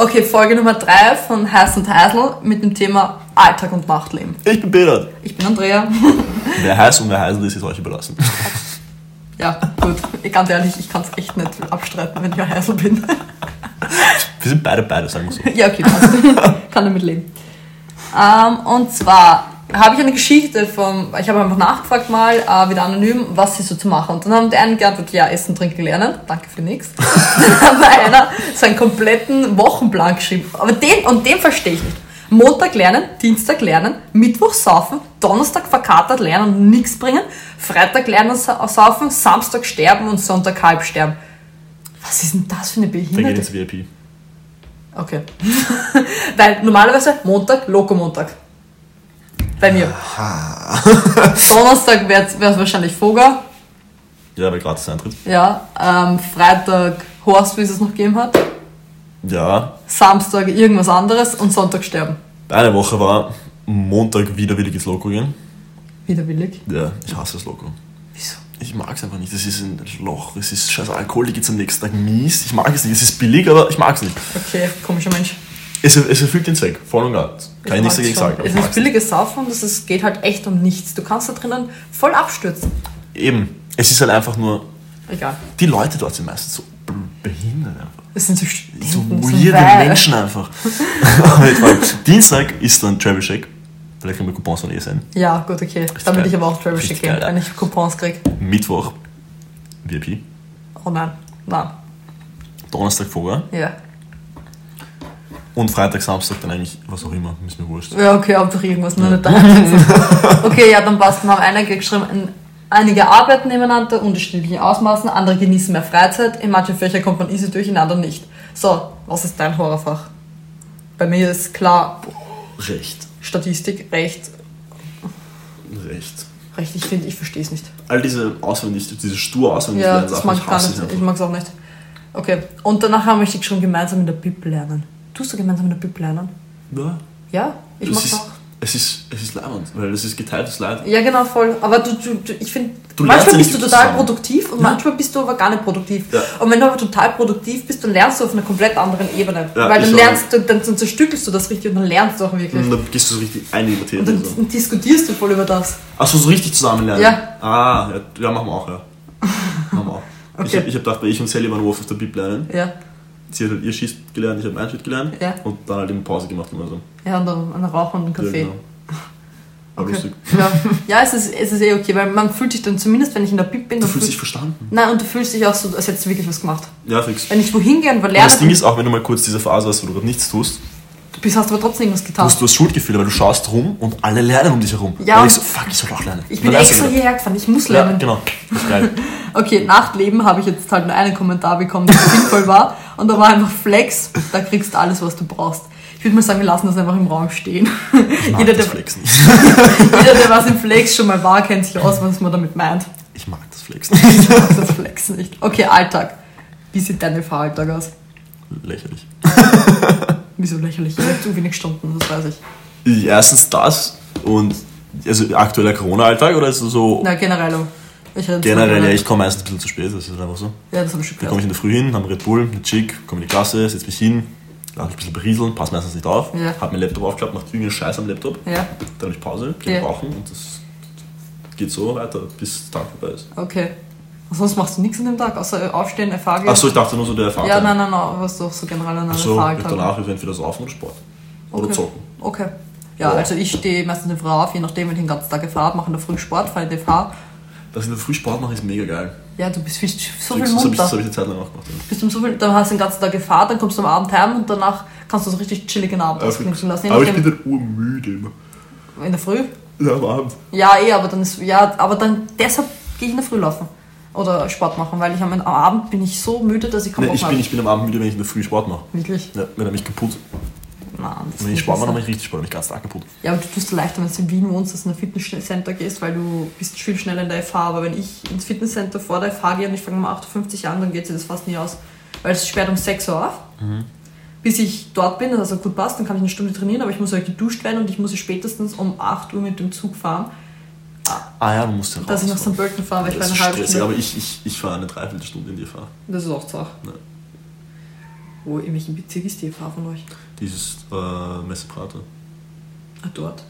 Okay, Folge Nummer 3 von Heiß und Heisel mit dem Thema Alltag und Nachtleben. Ich bin Peter. Ich bin Andrea. Wer heiß und wer heisel ist, ist euch überlassen. Ja, gut. Ganz ehrlich, ich kann es echt nicht abstreiten, wenn ich ein Heisel bin. Wir sind beide beide, sagen wir so. Ja, okay, passt. Kann damit leben. Ähm, und zwar habe ich eine Geschichte vom, ich habe einfach nachgefragt mal, äh, wieder anonym, was sie so zu machen. Und dann haben die einen geantwortet, ja, essen, trinken, lernen. Danke für nichts. Dann hat einer seinen kompletten Wochenplan geschrieben. Aber den, und den verstehe ich nicht. Montag lernen, Dienstag lernen, Mittwoch saufen, Donnerstag verkatert lernen und nichts bringen, Freitag lernen, sa- saufen, Samstag sterben und Sonntag halb sterben. Was ist denn das für eine Dann geht Behinderte? ins VIP. Okay. Weil normalerweise Montag, Lokomontag. Bei mir. Donnerstag wäre es wahrscheinlich Voga. Ja, weil gratis Eintritt. Ja. Ähm, Freitag Horst, wie es es noch gegeben hat. Ja, Samstag irgendwas anderes und Sonntag sterben. eine Woche war Montag widerwillig ins Loco gehen. Widerwillig. Ja, ich hasse das Loco. Wieso? Ich mag es einfach nicht. Es ist ein Loch, es ist scheiß Alkohol, die geht's am nächsten Tag mies. Ich mag es nicht. Es ist billig, aber ich mag es nicht. Okay, komischer Mensch. Es, es erfüllt den Zweck, voll und ganz. Kann ich nichts dagegen schon. sagen. Es ist billiges Saufen und es geht halt echt um nichts. Du kannst da drinnen voll abstürzen. Eben, es ist halt einfach nur, Egal. die Leute dort sind meistens so be- behindert einfach. Es sind so So Studenten, so weirde weird. Menschen einfach. Dienstag ist dann Travel Shake. Vielleicht können wir Coupons von ESN. Ja, gut, okay. Dann würde ich aber auch Travel Richtig Shake gehen, wenn ich Coupons kriege. Mittwoch VIP. Oh nein. Nein. Donnerstag Vorher. Ja. Und Freitag, Samstag dann eigentlich was auch immer. Ist mir wurscht. Ja, okay, Hauptsache irgendwas, nur nicht daheim sitzen. Okay, ja, dann passt. Dann haben einige geschrieben, ein- einige arbeiten nebeneinander, unterschiedlichen Ausmaßen, andere genießen mehr Freizeit, in manchen Fächern kommt man easy durch, in anderen nicht. So, was ist dein Horrorfach? Bei mir ist klar Recht. Statistik, Recht, Recht. Recht, ich finde, ich verstehe es nicht. All diese auswendig, diese stur auswendig Ja, lernen das Sachen, mag ich gar nicht. Ich mag es auch nicht. Okay, und danach haben wir schon gemeinsam in der Bib lernen. Tust du gemeinsam in der Bib lernen? Ja. Ja, ich es auch. Es ist, es ist leibend, weil es ist geteiltes Leid. Ja, genau, voll. Aber du, du, du ich finde, manchmal ja bist du total zusammen. produktiv und manchmal bist du aber gar nicht produktiv. Ja. Und wenn du aber total produktiv bist, dann lernst du auf einer komplett anderen Ebene. Ja, Weil dann lernst du, dann, dann zerstückelst du das richtig und dann lernst du auch wirklich. Und dann gehst du so richtig ein in die Materie. Und dann, So. diskutierst du voll über das. Achso, so richtig zusammen lernen? Ja. Ah, ja, ja machen wir auch, ja. machen wir auch. Ich Okay. habe ich hab gedacht, weil ich und Sally waren nur auf der Bib lernen. Ja. Sie hat halt ihr Schießt gelernt, ich habe mein Schießt gelernt. Ja. Und dann halt eben Pause gemacht gemeinsam. Ja, und dann einen Rauch und einen Ja, Kaffee. genau. War Okay. lustig. Ja, ja es, ist, es ist eh okay, weil man fühlt sich dann zumindest, wenn ich in der Bib bin, Du fühlst fühl- dich verstanden. Nein, und du fühlst dich auch so, als hättest du wirklich was gemacht. Ja, fix. Wenn ich wohin gehe und Aber lernen, das Ding ist auch, wenn du mal kurz diese Phase hast, wo du gerade nichts tust, du bist, hast aber trotzdem irgendwas du getan. hast, du hast Schuldgefühle, weil du schaust rum und alle lernen um dich herum. Ja, Und und- ich so, fuck, ich soll auch lernen. Ich bin du extra hierher gefahren, ich muss Ja, lernen. genau. Das ist geil. Okay, Nachtleben habe ich jetzt halt nur einen Kommentar bekommen, der sinnvoll war. Und da war einfach Flex, da kriegst du alles, was du brauchst. Ich würde mal sagen, wir lassen das einfach im Raum stehen. Ich mag Jeder, der, Flexen. jeder, der was im Flex schon mal war, kennt sich aus, was man damit meint. Ich mag das Flexen. Ich mag das Flex nicht. Okay, Alltag. Wie sieht deine Fahralltag aus? Lächerlich. Wieso lächerlich? Ich habe zu wenig Stunden, das weiß ich. Erstens das und also aktueller Corona-Alltag oder ist es so Na, generell. Generell, ja, ich komme meistens ein bisschen zu spät, das ist einfach so. ja, das habe ich schon Da komme gehört. ich in der Früh hin, habe Red Bull, eine Chick, komme in die Klasse, setze mich hin, lasse mich ein bisschen berieseln, passe meistens nicht auf, Ja. habe meinen Laptop aufgeklappt, mache irgendeinen Scheiß am Laptop, Ja, dann habe ich Pause, gehe Ja. rauchen und das geht so weiter, bis der Tag vorbei ist. okay. Sonst machst du nichts an dem Tag, außer aufstehen, gehen? Achso, ich dachte nur so der Erfahrung. Ja, nein, nein, nein, was doch so generell an Achso, danach ist entweder Saufen oder Sport. Oder Okay. zocken. Okay. Ja, Ja. also ich stehe meistens in der Früh auf, je nachdem, wenn ich den ganzen Tag fahre, mache in der Früh Sport, fahre in die FH. Dass ich in der Früh Sport mache, ist mega geil. Ja, du bist viel, so das viel habe ich, das munter. hab ich eine Zeit lang auch gemacht. Ja. Bist du so viel, dann hast du den ganzen Tag gefahren, dann kommst du am Abend heim und danach kannst du so richtig chilligen Abend Aber, ausknipsen lassen. Aber ich bin dann urmüde immer. in der Früh? Ja, am Abend. Ja, eh, aber dann ist, ja, aber dann, deshalb gehe ich in der Früh laufen. Oder Sport machen, weil ich am, Abend bin ich so müde, dass ich kaum Nee, ich, habe. bin, ich bin am Abend müde, wenn ich in der Früh Sport mache. Wirklich? Ja, wenn er mich kaputt. Nein, das Wenn ich ist Sport mache, nicht ich richtig Sport, dann bin ich ganz arg kaputt. Ja, aber du tust dir leichter, wenn du in Wien wohnst, dass du in ein Fitnesscenter gehst, weil du bist viel schneller in der FH. Aber wenn ich ins Fitnesscenter vor der FH gehe und ich fange um 8.50 Uhr an, dann geht sich das fast nie aus. Weil es sperrt um 6 Uhr auf. Bis ich dort bin, dass also gut passt, dann kann ich eine Stunde trainieren, aber ich muss halt geduscht werden und ich muss spätestens um 8 Uhr mit dem Zug fahren, Ah ja, du musst ja dass ich nach. St. Pölten fahre, weil ich Das war eine halbe stressig, Stunde. aber ich, ich, ich fahre eine Dreiviertelstunde in die Fahrt. Das ist auch so. Ja. Wo, in welchem Bezirk ist die FH von euch? Dieses äh, Messeprater. Ah, dort.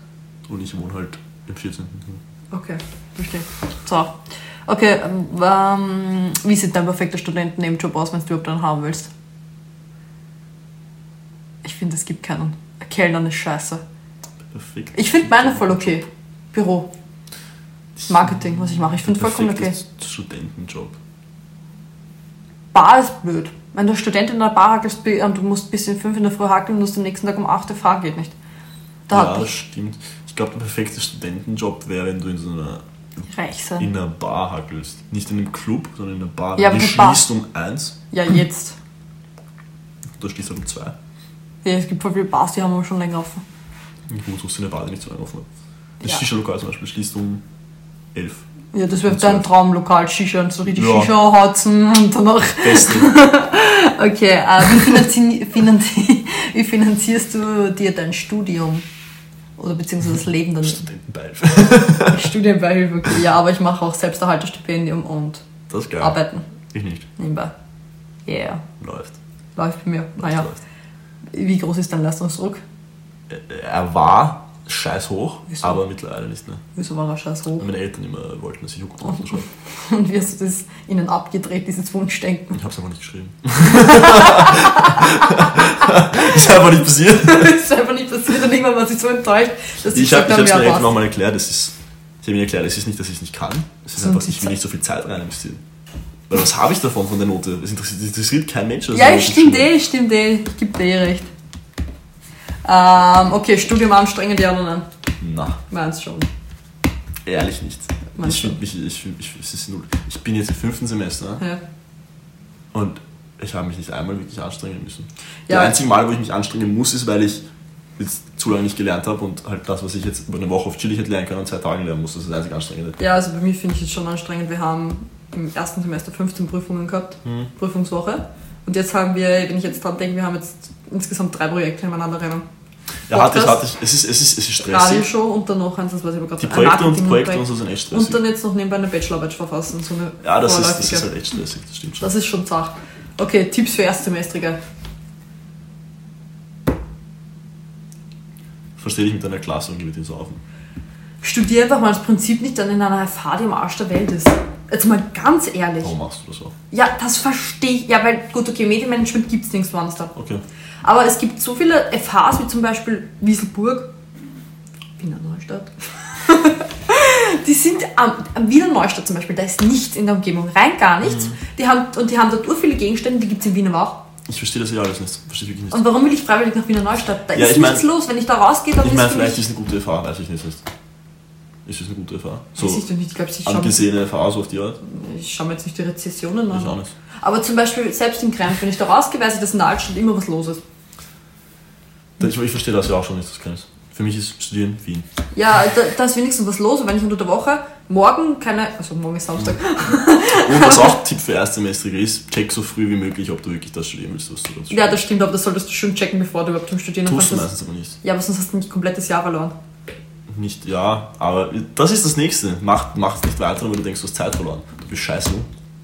Und ich wohne halt im 14. Okay, verstehe. So. Okay, ähm, wie sieht dein perfekter Studentennebenjob aus, wenn du überhaupt einen haben willst? Ich finde, es gibt keinen. Kellnern ist scheiße. Perfekt. Ich finde meine voll okay. Büro. Marketing, was ich mache. Ich finde vollkommen okay. Studentenjob. Bar ist blöd. Wenn du Student in einer Bar hackelst und du musst bis in 5 in der Früh hackeln und musst am nächsten Tag um 8 Uhr fahren, geht nicht. Da ja, das stimmt. Ich glaube, der perfekte Studentenjob wäre, wenn du in so einer, reich sein. in einer Bar hackelst. Nicht in einem Club, sondern in einer Bar. Ja, die Bar- schließt um eins, Ja, jetzt. da schließt halt um zwei. Ja, es gibt voll viele Bars, die haben aber schon länger offen. Gut, suchst du eine Bar, die nicht so lange offen hat. Das Ja. Shisha-Lokal zum Beispiel schließt um elf. Ja, das wäre dein zwölf. Traumlokal, Shisha und so richtig Ja. Shisha harzen und danach. Okay, äh, wie, finanzi finanzi wie finanzierst du dir dein Studium? Oder beziehungsweise das Leben dann? Studentenbeihilfe. Studienbeihilfe, okay. Ja, aber ich mache auch Selbsterhalterstipendium und Das geil. Arbeiten Ich nicht. nebenbei. Yeah, Läuft. läuft bei mir. Naja, Läuft. wie groß ist dein Leistungsdruck? Äh, Er war scheiß hoch, Wieso? aber mittlerweile nicht mehr. Wieso war er scheiß hoch? Meine Eltern immer wollten, dass ich drauf schreibe. Und wie hast du das ihnen abgedreht, dieses Wunschdenken? Ich hab's einfach nicht geschrieben. ist einfach nicht passiert. ist einfach nicht passiert und irgendwann war sie so enttäuscht, dass Ich habe ich hab's ja, meinen Eltern passt. nochmal erklärt, das ist, ich habe ihnen erklärt, es ist nicht, dass ich es nicht kann, es ist Sondern einfach, ich will nicht so viel Zeit rein investieren. Weil was habe ich davon von der Note? Es interessiert, das interessiert kein Mensch. dass Ja, stimmt eh, stimmt eh. Ich gebe dir eh recht. Ähm, okay, Studium anstrengend, ja oder nein? Na, Meinst schon. ehrlich nicht. Meinst Ich, ich, ich, es ist null. ich bin jetzt im fünften Semester Ja. und ich habe mich nicht einmal wirklich anstrengen müssen. Ja. Das einzige Mal, wo ich mich anstrengen muss, ist, weil ich jetzt zu lange nicht gelernt habe und halt das, was ich jetzt über eine Woche auf Chillig hätte lernen können, an zwei Tagen lernen muss. Das ist das einzige Anstrengende. ja, also bei mir finde ich es schon anstrengend. Wir haben im ersten Semester 15 Prüfungen gehabt, Hm. Prüfungswoche. Und jetzt haben wir, wenn ich jetzt dran denke, wir haben jetzt insgesamt drei Projekte nebeneinander rennen. Ja, ich, Podcast, hatte ich. Es ist, es ist, es ist stressig. Radioshow und dann noch eins, das weiß ich aber gerade Die nicht. Projekte und Projekte und so sind echt stressig. Und dann jetzt noch nebenbei eine Bachelorarbeit verfassen, so eine ja, das ist, das ist halt echt stressig, das stimmt schon. Das ist schon zart. Okay, Tipps für Erstsemestrige. Verstehe dich mit deiner Klasse und geh mit dem Saufen. Studier einfach mal das Prinzip nicht dann in einer FH, die am Arsch der Welt ist. Jetzt mal ganz ehrlich. Warum machst du das auch? Ja, das verstehe ich. Ja, weil, gut, okay, Medienmanagement gibt es nirgends woanders da. Okay. Aber es gibt so viele FHs, wie zum Beispiel Wieselburg, Wiener Neustadt. die sind am, am Wiener Neustadt zum Beispiel, da ist nichts in der Umgebung, rein gar nichts. Mhm. Die haben, und die haben dort viele Gegenstände, die gibt es in Wien aber auch. Ich verstehe das ja alles nicht. Verstehe wirklich nicht. Und warum will ich freiwillig nach Wiener Neustadt? Da Ja, ist ich mein- nichts los. Wenn ich da rausgehe, dann Ich ist meine, für vielleicht ist es eine gute FH, weiß ich nicht. Ist ist es eine gute? Weiß So ich doch nicht, ich glaube, schaue mir, angesehene FH, so auf die Art? ich schau mir jetzt nicht die Rezessionen an. Ich auch nicht. Aber zum Beispiel selbst in Krempel, wenn ich da ich, dass in der Altstadt immer was los ist. Ich, ich verstehe das ja auch schon nicht, das ich. Für mich ist Studieren Wien. Ja, da, da ist wenigstens was los. Und wenn ich unter der Woche morgen keine, also morgen ist Samstag, Und was auch Tipp für Erstsemestrige ist, check so früh wie möglich, ob du wirklich das studieren willst, was du dort ja, das stimmt, aber das solltest du schon checken, bevor du überhaupt zum Studieren Tust du meistens aber nicht. Ja, aber sonst hast du nicht ein komplettes Jahr verloren. Nicht, ja, aber das ist das Nächste. Mach, mach es nicht weiter, weil du denkst, du hast Zeit verloren. Du bist scheiße,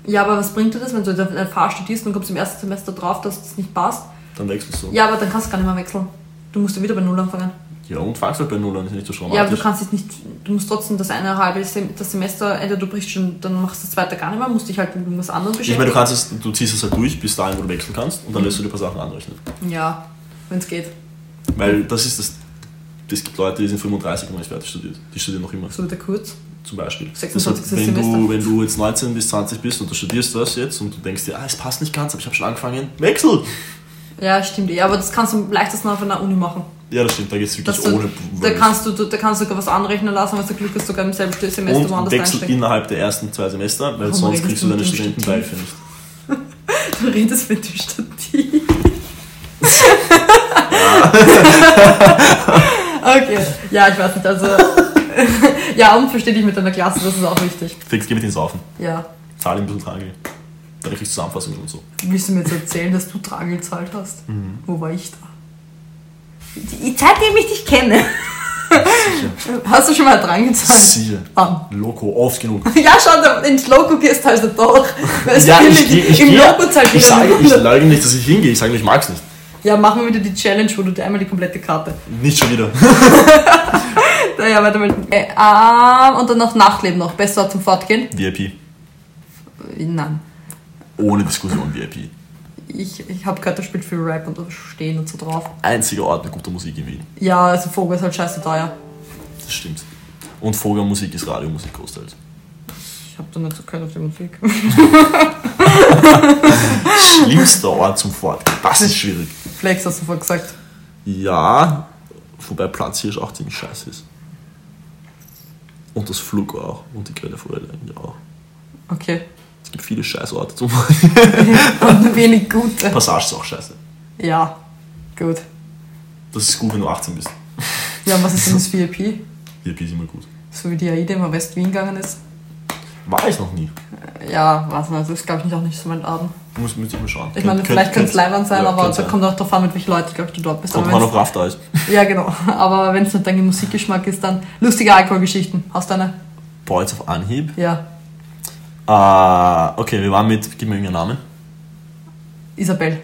Ja, aber was bringt dir das, wenn du in der FH studierst und kommst im ersten Semester drauf, dass das nicht passt? dann wechselst du. Ja, aber dann kannst du gar nicht mehr wechseln. Du musst ja wieder bei Null anfangen. Ja, und fangst halt bei Null an, ist nicht so Ja, aber du dramatisch. kannst jetzt nicht, du musst trotzdem das eine halbe Sem das Semester, entweder du brichst schon, dann machst du das zweite gar nicht mehr, musst dich halt mit irgendwas anderem ich beschäftigen. meine, du, kannst es, du ziehst es halt durch, bis dahin, wo du wechseln kannst, und dann lässt du dir ein paar Sachen anrechnen. Ja, wenn es geht. Weil das ist das. Es gibt Leute, die sind 35 und noch nicht fertig studiert. Die studieren noch immer, So der kurz. zum Beispiel. 26. Deshalb, wenn, du, Semester. wenn du jetzt 19 bis 20 bist und du studierst das jetzt und du denkst dir, ah, es passt nicht ganz, aber ich habe schon angefangen, wechsel! Ja, stimmt eh. Aber das kannst du am leichtesten auf einer Uni machen. Ja, das stimmt, da geht es wirklich du, ohne. da, kannst du, da kannst du sogar was anrechnen lassen, wenn du Glück hast, sogar im selben Semester und woanders wechsel einstecken. innerhalb der ersten zwei Semester, weil Warum sonst redest kriegst du du deine Studentenbeihilfe nicht. Du redest mit dem Stativ. ja, ich weiß nicht, also. ja, und versteh dich mit deiner Klasse, das ist auch wichtig. Fix, geh mit ins Saufen. Ja. Zahl ihm ein bisschen Tragel. Dann kriegst du Zusammenfassungen und so. Willst du mir jetzt erzählen, dass du Tragel gezahlt hast? Mhm. Wo war ich da? Die, seitdem ich dich kenne. Sicher. Hast du schon mal dran gezahlt? Sicher. Ah. Loco, oft genug. Ja, schau, ins Logo gehst halt doch. Weil es Ja, ich, geh- ich, Im Logo zahlt ich sage, ich 100. sage nicht, dass ich hingehe, ich sage nur, ich mag es nicht. Ja, machen wir wieder die Challenge, wo du dir einmal die komplette Karte. Nicht schon wieder. Naja, weiter mit. Äh, ähm, und dann noch Nachtleben noch. Bester Ort zum Fortgehen? VIP. Äh, Nein. Ohne Diskussion VIP. Ich, ich habe gehört, da spielt viel Rap und da stehen und so drauf. Einziger Ort mit guter Musik in Wien. Ja, also Vogel ist halt scheiße teuer. Das stimmt. Und Vogelmusik ist Radiomusik großteils. Ich habe da nicht so gehört auf die Musik. Schlimmster Ort zum Fortgehen. Das ist schwierig. Flex hast du vorhin gesagt. Ja, wobei Platzhirsch auch ziemlich scheiße ist. Und das Flug auch. Und die Grelle Forelle auch. Okay. Es gibt viele Scheißorte zum Und wenig gute. Passage ist auch scheiße. Ja, gut. Das ist gut, wenn du 18 bist. Ja, und was ist denn das VIP? VIP ist immer gut. So wie die AIDA immer West-Wien gegangen ist. War ich noch nie. Ja, weiß nicht, das ist glaube ich nicht auch nicht so mein Laden. Muss, muss ich mal schauen. Ich meine, vielleicht könnte es Leibwand sein, ja, aber sein. kommt auch drauf an, mit welchen Leuten, glaube ich, du dort bist. Kommt noch Raff da ist. ja, genau. Aber wenn es nicht dein Musikgeschmack ist, dann lustige Alkoholgeschichten. Hast du eine? Boah, jetzt auf Anhieb. Ja. Ah, okay, wir waren mit, gib mir irgendeinen Namen. Isabel.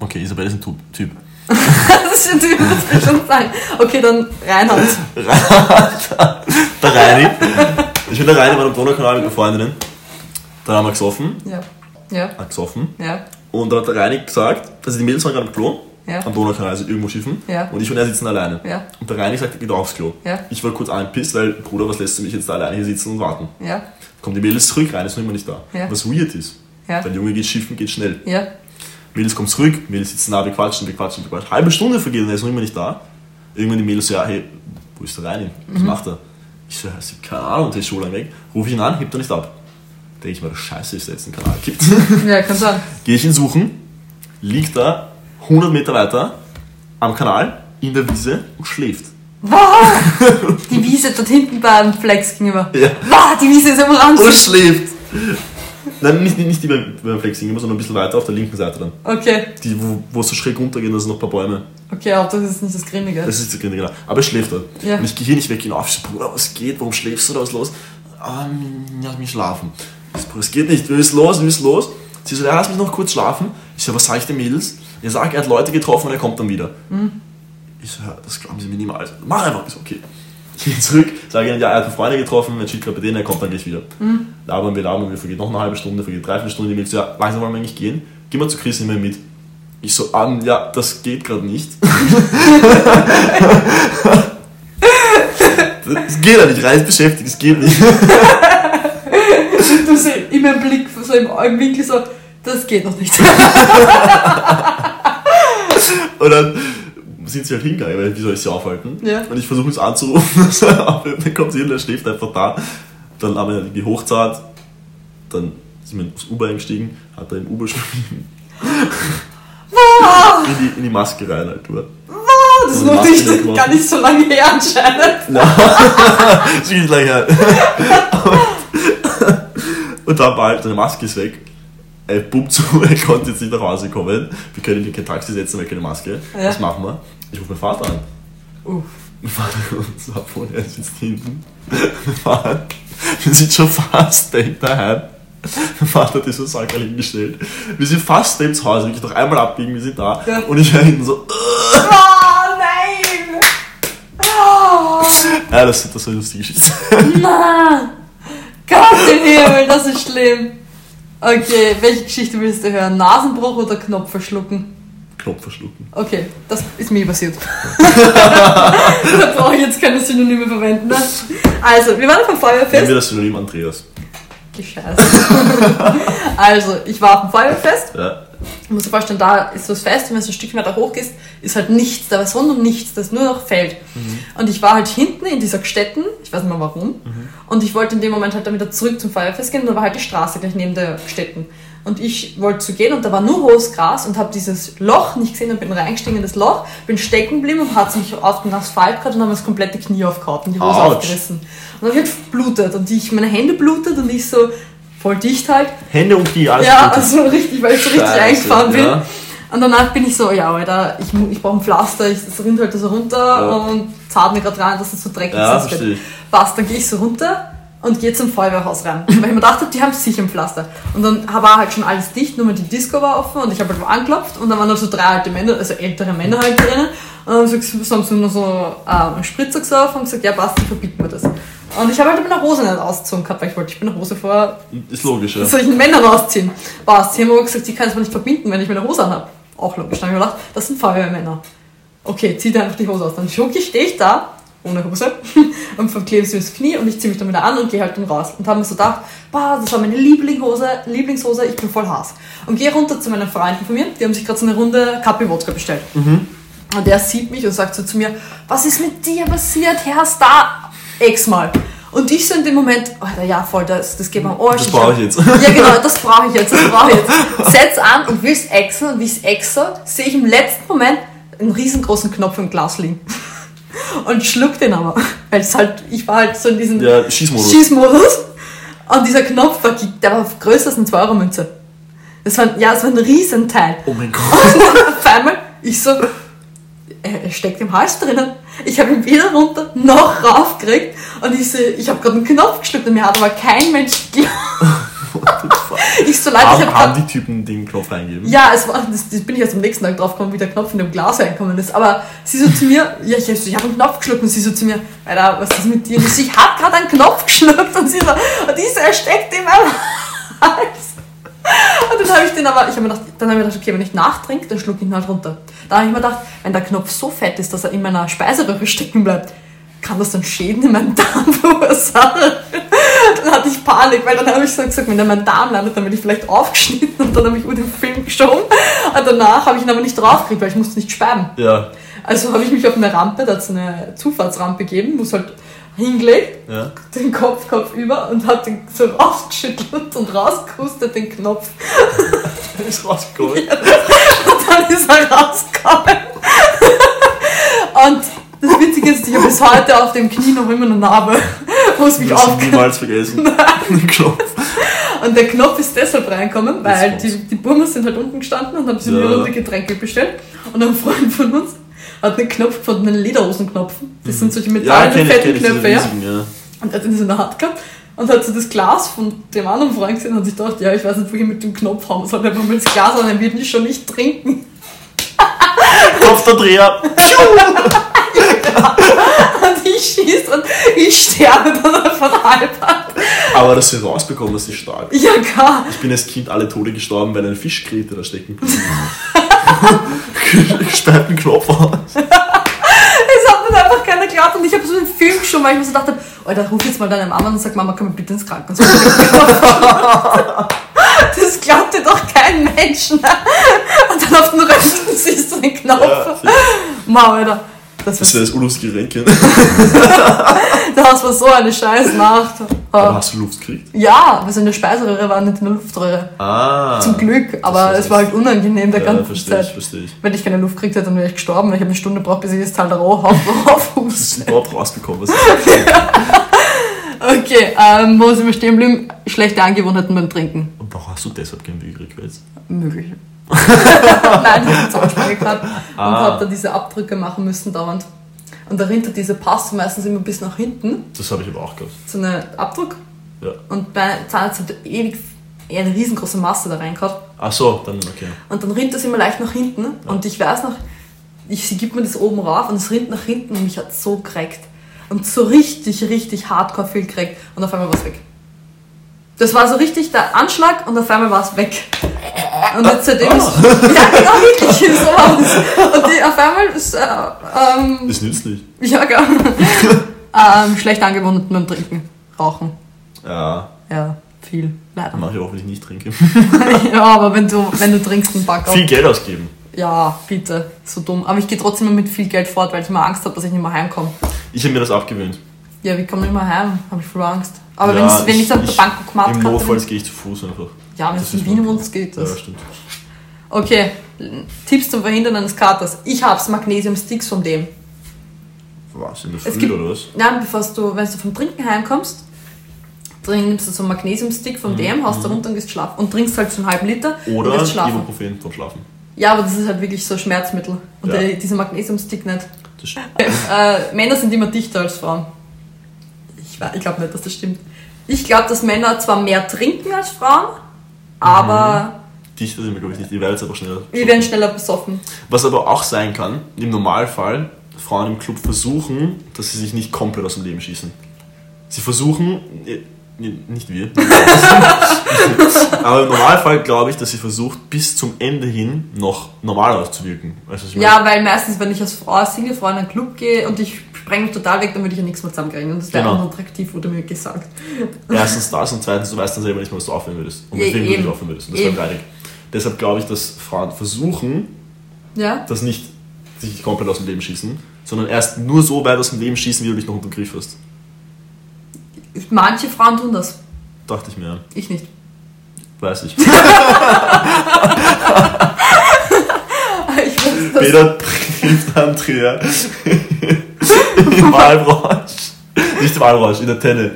Okay, Isabel ist ein Typ. Das ist schon typisch, das kann schon sein. Okay, dann Reinhard. Der Reini. Ich bin der Reini, war am Donaukanal mit meinen Freundinnen. Dann haben wir gesoffen, Ja. Ja. hat gesoffen. Ja. Und dann hat der Reini gesagt, also die Mädels waren gerade im Klo, Ja. am Donaukanal, also irgendwo schiffen. Ja. Und ich und er sitzen alleine. Ja. Und der Reini sagt, er geht auch aufs Klo. Ja. Ich war kurz angepisst, weil, Bruder, was lässt du mich jetzt da alleine hier sitzen und warten? Ja. Kommt die Mädels zurück, Reini ist noch immer nicht da. Ja. Was weird ist. Ja. Der Junge geht schiffen, geht schnell. Ja. Mädels kommen zurück, Mädels sitzen da, wir quatschen, wir quatschen, wir quatschen. Halbe Stunde vergeht und er ist noch immer nicht da. Irgendwann die Mädels so, ja, hey, wo ist der Reini? Was macht er? Ich so, hab keine Ahnung, der ist schon lange weg. Ruf ich ihn an, hebt er nicht ab. Denke ich mir, scheiße, ist der jetzt einen Kanal gibt. Ja, kann sein. Gehe ich ihn suchen, liegt da 100 Meter weiter am Kanal in der Wiese und schläft. Die Wiese dort hinten beim Flex gegenüber. Ja. Wow, die Wiese ist am Rand. Und schläft! Nein, nicht, nicht die beim, beim Flexing, immer, sondern ein bisschen weiter auf der linken Seite dann. Okay. Die, wo, wo es so schräg runtergehen, da sind noch ein paar Bäume. Okay, aber das ist nicht das Grimmige. Das ist der Grund, genau. Aber er schläft dort. Ja. Und ich gehe hier nicht weg. Ich so, Bruder, was geht? Warum schläfst du da? Was ist los? Ähm, ich mich schlafen. Ich so, Bruder, es geht nicht. Wir müssen los, wir müssen los. Sie so, ja, lass mich noch kurz schlafen. Ich so, was sag ich den Mädels? Er sagt, er hat Leute getroffen und er kommt dann wieder. Ich so, ja, das glauben sie mir niemals. Mach einfach. Ich so, okay. Ich gehe zurück, sage ihnen, ja, er hat Freunde getroffen, er chillt gerade bei denen, er kommt dann gleich wieder. Labern wir, labern wir, vergeht noch eine halbe Stunde, vergeht dreiviertel Stunde, die Mädels, so, ja, langsam wollen wir eigentlich gehen. Geh mal zu Chris, nimm ihn mit. Ich so, um, ja, das geht gerade nicht. Das geht ja nicht, Reis beschäftigt, das geht nicht. Du siehst in meinem Blick, so im Augenwinkel so, das geht noch nicht. Und dann sind sie halt hingegangen, weil wie soll ich sie aufhalten? Ja. Und ich versuche es anzurufen, dann kommt sie hin, er schläft einfach da. Dann haben wir irgendwie hochzahlt, dann sind wir ins Uber eingestiegen, hat er im Uber schon in, die, in die Maske rein halt, du. Das ist noch nicht, gar nicht so lange her anscheinend. Das ist richtig lange her. Und, und dann war halt seine Maske ist weg. Er pumpt zu, er konnte jetzt nicht nach Hause kommen. Wir können ihn in kein Taxi setzen, weil keine Maske. Ja. Was machen wir? Ich rufe meinen Vater an. Uff. Mein Vater uns ab und er sitzt hinten. Wir fahren. Wir sind schon fast ihm daheim. Mein Vater hat so Sackerl hingestellt. Wir sind fast neben zu Hause, wirklich noch einmal abbiegen, wir sind da. Ja. Und ich höre hinten so, Oh nein! Oh, ja, das, das war eine lustige Geschichte. nein! Gott im Himmel, das ist schlimm. Okay, welche Geschichte willst du hören? Nasenbruch oder Knopf verschlucken? Knopf verschlucken. Okay, das ist mir passiert. da brauche ich jetzt keine Synonyme verwenden. Ne? Also, wir waren auf dem Nennen wir das Synonym Andreas. Scheiße. also, ich war auf dem Feuerwehrfest. Ja. Du musst dir vorstellen, da ist so das Fest, und wenn du ein Stückchen weiter hoch gehst, ist halt nichts, da ist rund um nichts, da ist nur noch Feld. Und ich war halt hinten in dieser Gstetten, ich weiß nicht mehr warum, und ich wollte in dem Moment halt dann wieder zurück zum Feuerwehrfest gehen, und da war halt die Straße gleich neben der Gstetten. Und ich wollte zu gehen und da war nur hohes Gras und habe dieses Loch nicht gesehen und bin reingestiegen in das Loch, bin stecken geblieben und hat mich auf den Asphalt gehabt und habe mir das komplette Knie aufgehauen und die Hose Autsch. aufgerissen. Und dann ich halt blutet und ich, meine Hände blutet und ich so voll dicht halt Hände und Knie, alles ja, gut. also richtig, weil ich so richtig Scheiße, reingefahren bin. ja. Und danach bin ich so, ja, Alter, ich, ich brauche ein Pflaster, ich, das rinnt halt so runter Ja. und zahlt mir gerade rein, dass es so dreckig Ja, ist. Passt, dann gehe ich so runter und gehe zum Feuerwehrhaus rein. Weil ich mir dachte, die haben sicher ein Pflaster. Und dann war halt schon alles dicht, nur mal die Disco war offen und ich habe halt angeklopft und dann waren da so drei alte Männer, also ältere Männer halt drinnen. Und dann haben sie gesagt, so haben sie nur so äh, einen Spritzer gesoffen und gesagt, ja passt, dann verbieten wir das. Und ich habe halt meine Hose nicht ausgezogen gehabt, weil ich wollte, ich bin Hose vor Ist logisch, ja. soll ich einen Männern ausziehen? Passt. Sie haben aber gesagt, sie können es mir nicht verbinden, wenn ich meine Hose anhabe. Auch logisch. Dann habe ich mir gedacht, das sind Feuerwehrmänner. Okay, zieh dir einfach die Hose aus. Dann schucki stehe ich da, ohne Hose, und verklebe sie das Knie und ich ziehe mich dann wieder an und gehe halt dann raus. Und habe mir so gedacht, bah, das war meine Lieblingshose, Lieblingshose, ich bin voll Hass. Und gehe runter zu meinen Freunden von mir, die haben sich gerade so eine Runde Kapi-Wodka bestellt. Und der sieht mich und sagt so zu mir, was ist mit dir passiert, Herr Star? X-mal. Und ich so in dem Moment, Alter, ja voll, das, das geht mir am Arsch. Das brauche ich jetzt. Ja genau, das brauche ich jetzt, das brauche ich jetzt. Setz an und will's exen und wie ich exe, sehe ich im letzten Moment einen riesengroßen Knopf im Glas liegen. Und schluck den aber. Weil es halt, ich war halt so in diesem Ja, Schießmodus. Schießmodus. Und dieser Knopf war, der war größer als eine 2-Euro-Münze. Das war, ja, es war ein Riesenteil. Oh mein Gott. Auf einmal, ich so, er, er steckt im Hals drinnen. Ich habe ihn weder runter noch raufgekriegt. Und ich so, ich habe gerade einen Knopf geschluckt und mir hat aber kein Mensch geglaubt. Ich so, ich Haben, habe haben grad, die Typen den Knopf eingegeben? ja, es war, das, das bin ich erst am nächsten Tag drauf gekommen, wie der Knopf in dem Glas reingekommen ist. Aber sie so zu mir, ja, ich, ich habe einen Knopf geschluckt und sie so zu mir, Alter, was ist mit dir? Und ich ich hab gerade einen Knopf geschluckt und sie so, und ich so, er steckt in meinem Hals. Und dann habe ich den aber, ich habe mir gedacht, dann habe ich mir gedacht, okay, wenn ich nachtrinke, dann schluck ich ihn halt runter. Da habe ich mir gedacht, wenn der Knopf so fett ist, dass er in meiner Speiseröhre stecken bleibt, kann das dann Schäden in meinem Darm verursachen? Dann hatte ich Panik, weil dann habe ich so gesagt, wenn er in meinem Darm landet, dann werde ich vielleicht aufgeschnitten und dann habe ich über den Film geschoben. Und danach habe ich ihn aber nicht draufgekriegt, weil ich musste nicht sperren. Ja. Also habe ich mich auf eine Rampe, da hat es eine Zufahrtsrampe gegeben, muss halt hingelegt, Ja. den Kopf, Kopf über und hat den so rausgeschüttelt und rausgehustet den Knopf. Ist rausgekommen. Und dann ist er rausgekommen. Und das Witzige ist, ich habe bis heute auf dem Knie noch immer eine Narbe, wo es mich aufgehört niemals vergessen. Den Knopf. Und der Knopf ist deshalb reinkommen, weil die, die Burmas sind halt unten gestanden und haben sich Ja. Runde Getränke bestellt. Und ein Freund von uns hat einen Knopf gefunden, einen Lederhosenknopf. Das sind solche Ja, metallenen, ich, fetten Knöpfe, ja. ja. Und er hat ihn so in der Hand gehabt und hat so das Glas von dem anderen Freund gesehen und hat sich gedacht, ja, ich weiß nicht, wo ich mit dem Knopf haben soll. einfach mal das Glas an, er wird mich schon nicht trinken. Kopf der Dreher. Und ich schieß und ich sterbe dann einfach halb ab. Aber dass sie rausbekommen, das ist stark. Ja, klar. Ich bin als Kind alle Tode gestorben, weil ein Fischkrete da stecken blieb. Gesperrten Knopf aus. Es hat mir einfach keiner geglaubt und ich habe so einen Film geschoben, weil ich mir so dachte, Alter, ruf jetzt mal deine Mama und sag, Mama, komm mal bitte ins Krankenhaus. Das glaubt dir doch kein Mensch. Ne? Und dann auf den Rücken siehst du den Knopf. Ja. Mau, Alter. Das, Das ist das unlustige Rennchen. das war so eine scheiß Nacht. Aber Ah. hast du Luft gekriegt? Ja, wir sind in der Speiseröhre, waren nicht in der Luftröhre. Ah. Zum Glück, aber ist es war halt unangenehm der Ja, ganzen verstehe ich, Zeit. verstehe ich. Wenn ich keine Luft gekriegt hätte, dann wäre ich gestorben. weil Ich habe eine Stunde gebraucht, bis ich das Teil da rauf, rauf, Das ist überhaupt rausbekommen. Was Okay, ähm, wo sind wir stehen geblieben? Schlechte Angewohnheiten beim Trinken. Und warum hast du deshalb kein Übrig jetzt? Möglich. Nein, ich habe Zahnspange gehabt und Ah. habe da diese Abdrücke machen müssen dauernd. Und dahinter diese Pass meistens immer bis nach hinten, Das habe ich aber auch gehabt. so eine Abdruck. Ja. Und bei Zahnarzt hat ewig eine riesengroße Masse da reingehauen. Ach so, dann okay. Und dann rinnt das immer leicht nach hinten. Und ich weiß noch, ich, sie gibt mir das oben rauf und es rinnt nach hinten und mich hat so gekriegt. Und so richtig, richtig hardcore viel gekriegt. Und auf einmal war es weg. Das war so richtig der Anschlag und auf einmal war es weg. Und jetzt seitdem ist. Ja, genau, wirklich. So. Und die, auf einmal ist. Äh, ähm, Das nützt nicht. ja, genau. ähm, schlecht Angewohnheiten beim Trinken. Rauchen. Ja, Ja, viel. Leider. mache ich auch, wenn ich nicht trinke. Ja, aber wenn du, wenn du trinkst, einen Back auf. Viel Geld ausgeben. Ja, bitte. So dumm. Aber ich gehe trotzdem immer mit viel Geld fort, weil ich immer Angst habe, dass ich nicht mehr heimkomme. Ich habe mir das abgewöhnt. Ja, wie komme ich mehr heim? Habe ich voll Angst. Aber Ja, wenn's, wenn ich dann auf der ich- Bankomat Im kann. Notfalls gehe ich zu Fuß einfach. Ja, wenn es in Wien wohnst, geht das. Ja, stimmt. Okay, Tipps zum Verhindern eines Katers. Ich hab's Magnesium-Sticks von dem. Was, in der Es Früh gibt- oder was? Nein, bevor du, wenn du vom Trinken heimkommst, dann nimmst du so einen Magnesium-Stick von dem, haust da runter und gehst schlafen. Und trinkst halt so einen halben Liter und Mhm. Oder gehst schlafen. Ibuprofen vom Schlafen. Ja, aber das ist halt wirklich so Schmerzmittel. Und Ja. der, dieser Magnesiumstick nicht. Das stimmt. Äh, Männer sind immer dichter als Frauen. Ich, ich glaube nicht, dass das stimmt. Ich glaube, dass Männer zwar mehr trinken als Frauen, aber Dichter sind wir, glaube ich, nicht. Die werden jetzt aber schneller. wir werden schneller besoffen. Was aber auch sein kann, im Normalfall, Frauen im Club versuchen, dass sie sich nicht komplett aus dem Leben schießen. Sie versuchen, äh, nicht wir, aber im Normalfall glaube ich, dass sie versucht, bis zum Ende hin noch normal auszuwirken. Meine? Ja, weil meistens, wenn ich als Frau, Single-Frau in einen Club gehe und ich spreng mich total weg, dann würde ich ja nichts mehr zusammenkriegen. Und das wäre Genau. unattraktiv, wurde mir gesagt. Erstens das und zweitens, du weißt dann selber nicht mehr, was du aufhören würdest. Und Ja, weswegen du nicht aufhören würdest. Und das wäre reinig. Deshalb glaube ich, dass Frauen versuchen, Ja? das nicht sich komplett aus dem Leben schießen, sondern erst nur so weit aus dem Leben schießen, wie du dich noch unter dem Griff hast. Manche Frauen tun das. Dachte ich mir, ja. Ich nicht. weiß ich. Ich weiß das. Peter trifft Andrea im Walrausch. Nicht im Walrausch, in der Tenne.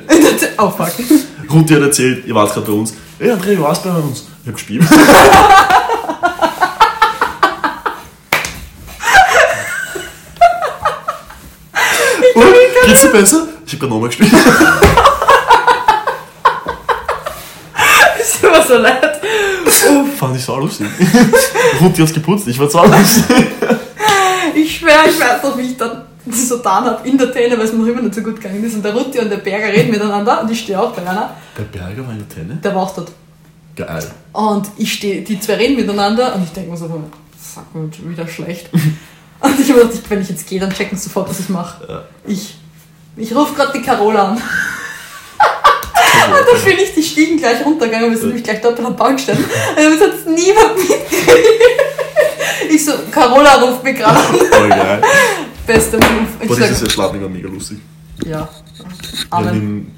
Oh fuck. Ruti hat erzählt, ihr wart gerade bei uns. Hey Andrea, wie warst bei uns? Ich hab gespielt. Und, geht's dir besser? Ich hab gerade nochmal gespielt. Es tut mir so leid. Fand ich so lustig. Ruti hat's geputzt, ich war so lustig. Ich schwöre, ich weiß noch, wie ich dann so getan habe in der Tenne, weil es mir noch immer nicht so gut gegangen ist. Und der Rutti und der Berger reden miteinander und ich stehe auch bei einer. Der Berger war in der Tenne? Der war auch dort. Geil. Und ich stehe, die zwei reden miteinander und ich denke mir so, sag mir schon wieder schlecht. Und ich habe gedacht, wenn ich jetzt gehe, dann checken sie sofort, was ich mache. Ja. Ich, ich rufe gerade die Carola an. Und dann bin ich die Stiegen gleich runtergegangen, wir sind nämlich gleich dort bei der Bank stehen. Und es hat niemand mitgekriegt. Ich so, Carola ruft mich gerade an. Voll geil. Beste Move. Boah, sag, dieses Jahr Schladming war mega lustig. ja. Amen.